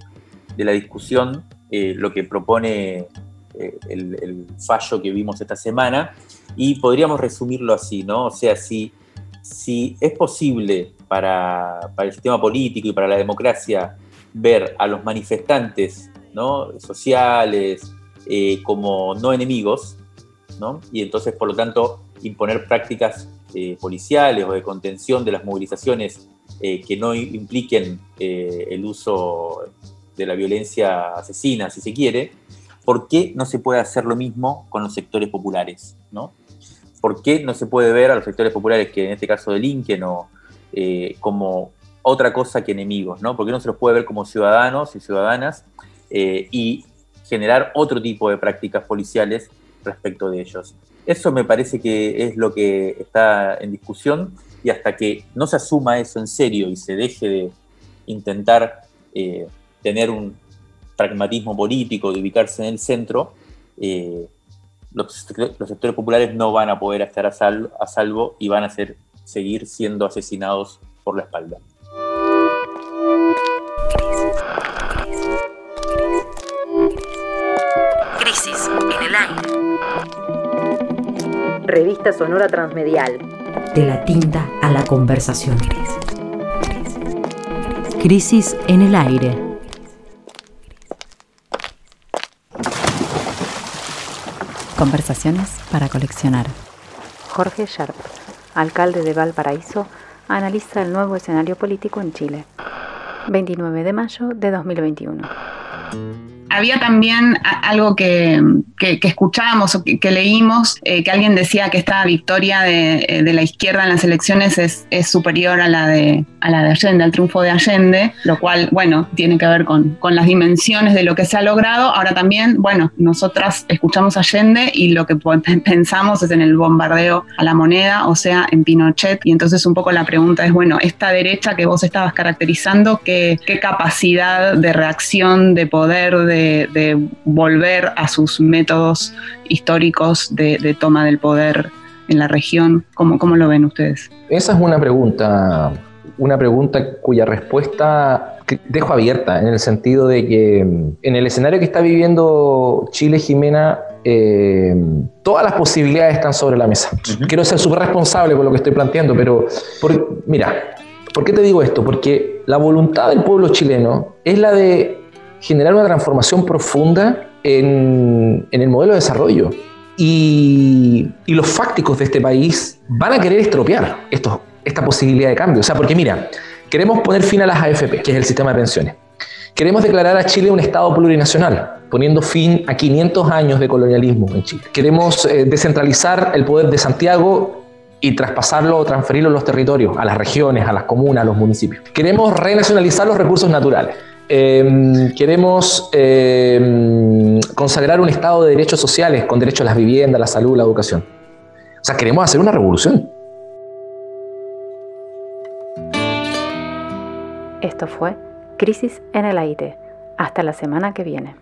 de la discusión eh, lo que propone eh, el, fallo que vimos esta semana y podríamos resumirlo así, ¿no? O sea, si, si es posible para, el sistema político y para la democracia ver a los manifestantes ¿no? sociales eh, como no enemigos, ¿no? y entonces, por lo tanto, imponer prácticas policiales o de contención de las movilizaciones que no impliquen el uso de la violencia asesina, si se quiere, ¿por qué no se puede hacer lo mismo con los sectores populares? ¿no? ¿Por qué no se puede ver a los sectores populares, que en este caso delinquen, o, eh, como otra cosa que enemigos? ¿no? ¿Por qué no se los puede ver como ciudadanos y ciudadanas eh, y generar otro tipo de prácticas policiales respecto de ellos? Eso me parece que es lo que está en discusión y hasta que no se asuma eso en serio y se deje de intentar eh, tener un pragmatismo político, de ubicarse en el centro, eh, los, sectores populares no van a poder estar a salvo, y van a ser, seguir siendo asesinados por la espalda. Crisis en el aire. Revista Sonora Transmedial de la tinta a la conversación. Crisis en el aire. Conversaciones para coleccionar. Jorge Sharp, alcalde de Valparaíso, analiza el nuevo escenario político en Chile. 29 de mayo de 2021 había también algo que, que, escuchábamos o que, leímos, eh, que alguien decía que esta victoria eh, de, la izquierda en las elecciones es, es, superior a la, de, a la de Allende, al triunfo de Allende, lo cual, bueno, tiene que ver con, con las dimensiones de lo que se ha logrado. Ahora también, bueno, nosotras escuchamos Allende y lo que (laughs) pensamos es en el bombardeo a la moneda, o sea, en Pinochet. Y entonces un poco la pregunta es, bueno, esta derecha que vos estabas caracterizando, ¿qué, qué capacidad de reacción, de poder, de de, volver a sus métodos históricos de, toma del poder en la región? ¿Cómo, ¿Cómo lo ven ustedes? Esa es una pregunta, una pregunta cuya respuesta dejo abierta, en el sentido de que mm, en el escenario que está viviendo Chile, Jimena, eh, todas las posibilidades están sobre la mesa. Quiero ser súper responsable con lo que estoy planteando, pero mira, ¿por qué te digo esto? Porque la voluntad del pueblo chileno es la de generar una transformación profunda en, el modelo de desarrollo. Y, los fácticos de este país van a querer estropear esta posibilidad de cambio. O sea, porque mira, queremos poner fin a las AFP, que es el sistema de pensiones. Queremos declarar a Chile un Estado plurinacional, poniendo fin a 500 años de colonialismo en Chile. Queremos eh, descentralizar el poder de Santiago y traspasarlo o transferirlo a los territorios, a las regiones, a las comunas, a los municipios. Queremos renacionalizar los recursos naturales. Em, queremos em, consagrar un Estado de derechos sociales con derecho a las viviendas, la salud, la educación. O sea, queremos hacer una revolución. Esto fue Crisis en el Aire. Hasta la semana que viene.